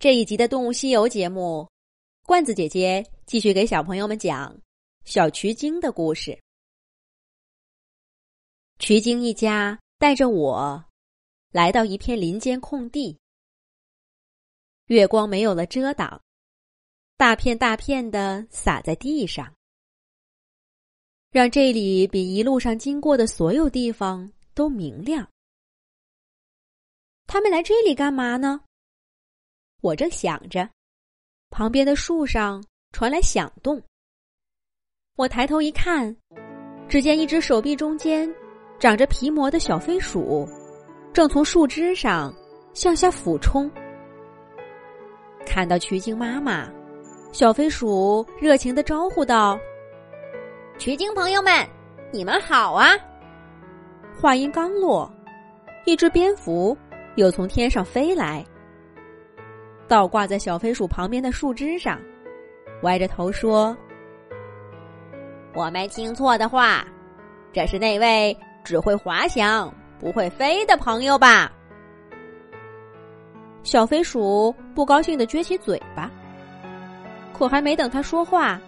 这一集的《动物西游》节目，罐子姐姐继续给小朋友们讲小渠精的故事。渠精一家带着我来到一片林间空地，月光没有了遮挡，大片大片的洒在地上，让这里比一路上经过的所有地方都明亮。他们来这里干嘛呢？我正想着，旁边的树上传来响动。我抬头一看，只见一只手臂中间长着皮膜的小飞鼠，正从树枝上向下俯冲。看到曲靖妈妈，小飞鼠热情的招呼道：“曲靖朋友们，你们好啊！”话音刚落，一只蝙蝠又从天上飞来。倒挂在小飞鼠旁边的树枝上，歪着头说：“我没听错的话，这是那位只会滑翔不会飞的朋友吧？”小飞鼠不高兴的撅起嘴巴，可还没等他说话，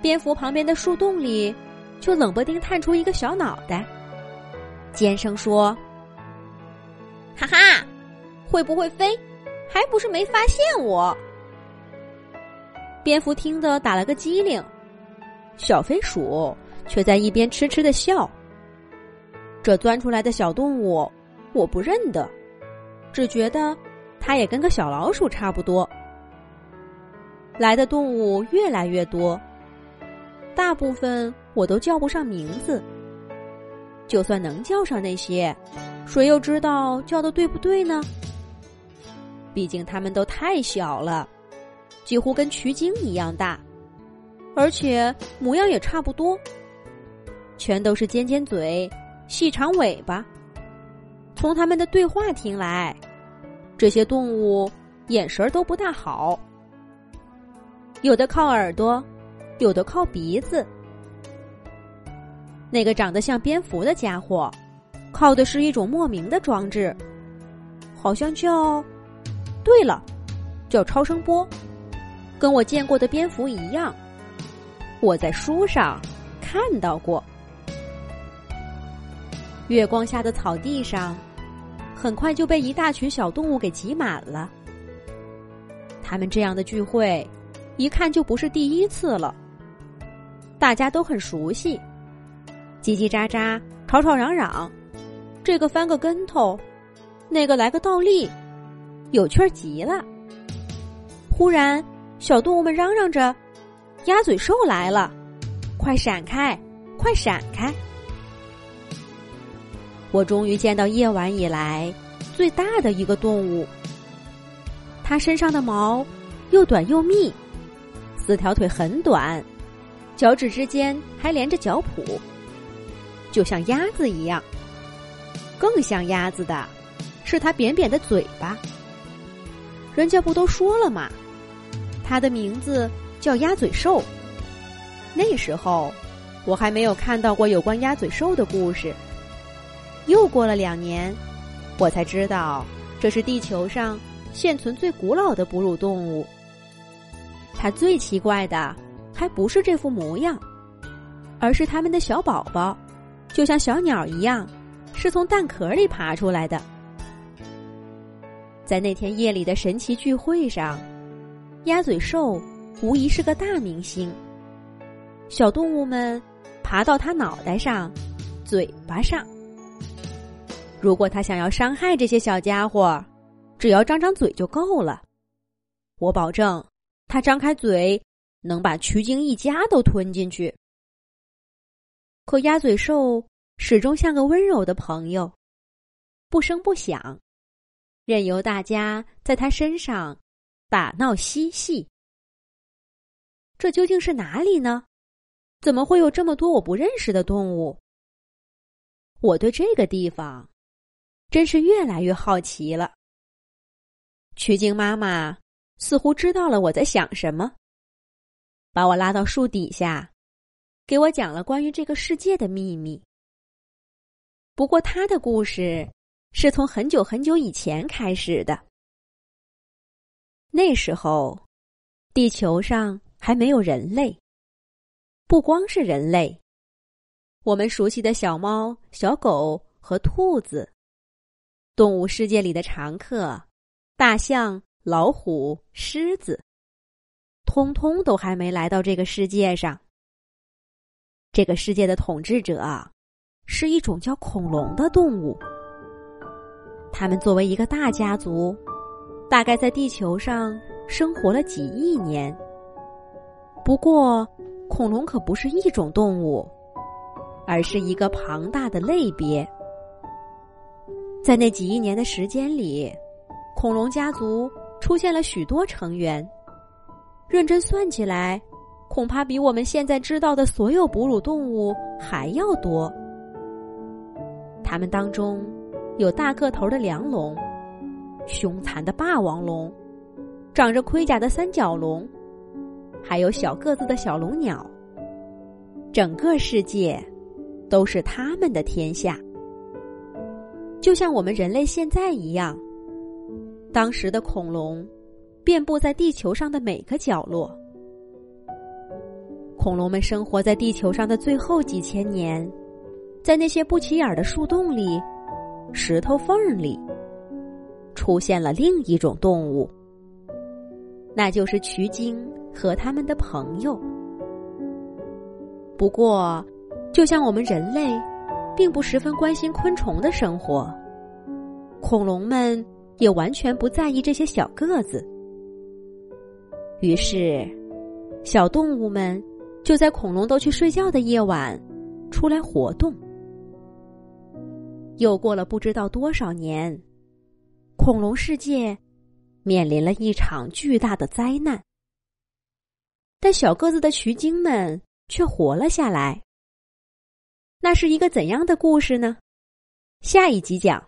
蝙蝠旁边的树洞里就冷不丁探出一个小脑袋，尖声说：“哈哈，会不会飞？”还不是没发现我。蝙蝠听得打了个机灵，小飞鼠却在一边痴痴的笑。这钻出来的小动物我不认得，只觉得它也跟个小老鼠差不多。来的动物越来越多，大部分我都叫不上名字。就算能叫上那些，谁又知道叫的对不对呢？毕竟它们都太小了，几乎跟渠鲸一样大，而且模样也差不多，全都是尖尖嘴、细长尾巴。从他们的对话听来，这些动物眼神都不大好，有的靠耳朵，有的靠鼻子。那个长得像蝙蝠的家伙，靠的是一种莫名的装置，好像叫……对了，叫超声波，跟我见过的蝙蝠一样，我在书上看到过。月光下的草地上，很快就被一大群小动物给挤满了。他们这样的聚会，一看就不是第一次了。大家都很熟悉，叽叽喳喳，吵吵嚷嚷，这个翻个跟头，那个来个倒立。有趣儿极了！忽然，小动物们嚷嚷着：“鸭嘴兽来了，快闪开，快闪开！”我终于见到夜晚以来最大的一个动物。它身上的毛又短又密，四条腿很短，脚趾之间还连着脚蹼，就像鸭子一样。更像鸭子的是它扁扁的嘴巴。人家不都说了吗？它的名字叫鸭嘴兽。那时候我还没有看到过有关鸭嘴兽的故事。又过了两年，我才知道这是地球上现存最古老的哺乳动物。它最奇怪的还不是这副模样，而是它们的小宝宝，就像小鸟一样，是从蛋壳里爬出来的。在那天夜里的神奇聚会上，鸭嘴兽无疑是个大明星。小动物们爬到它脑袋上、嘴巴上。如果它想要伤害这些小家伙，只要张张嘴就够了。我保证，它张开嘴能把曲靖一家都吞进去。可鸭嘴兽始终像个温柔的朋友，不声不响。任由大家在他身上打闹嬉戏，这究竟是哪里呢？怎么会有这么多我不认识的动物？我对这个地方真是越来越好奇了。曲靖妈妈似乎知道了我在想什么，把我拉到树底下，给我讲了关于这个世界的秘密。不过，他的故事。是从很久很久以前开始的。那时候，地球上还没有人类。不光是人类，我们熟悉的小猫、小狗和兔子，动物世界里的常客，大象、老虎、狮子，通通都还没来到这个世界上。这个世界的统治者是一种叫恐龙的动物。他们作为一个大家族，大概在地球上生活了几亿年。不过，恐龙可不是一种动物，而是一个庞大的类别。在那几亿年的时间里，恐龙家族出现了许多成员。认真算起来，恐怕比我们现在知道的所有哺乳动物还要多。它们当中。有大个头的梁龙，凶残的霸王龙，长着盔甲的三角龙，还有小个子的小龙鸟。整个世界都是他们的天下，就像我们人类现在一样。当时的恐龙遍布在地球上的每个角落。恐龙们生活在地球上的最后几千年，在那些不起眼的树洞里。石头缝里出现了另一种动物，那就是渠鲸和他们的朋友。不过，就像我们人类并不十分关心昆虫的生活，恐龙们也完全不在意这些小个子。于是，小动物们就在恐龙都去睡觉的夜晚出来活动。又过了不知道多少年，恐龙世界面临了一场巨大的灾难，但小个子的徐晶们却活了下来。那是一个怎样的故事呢？下一集讲。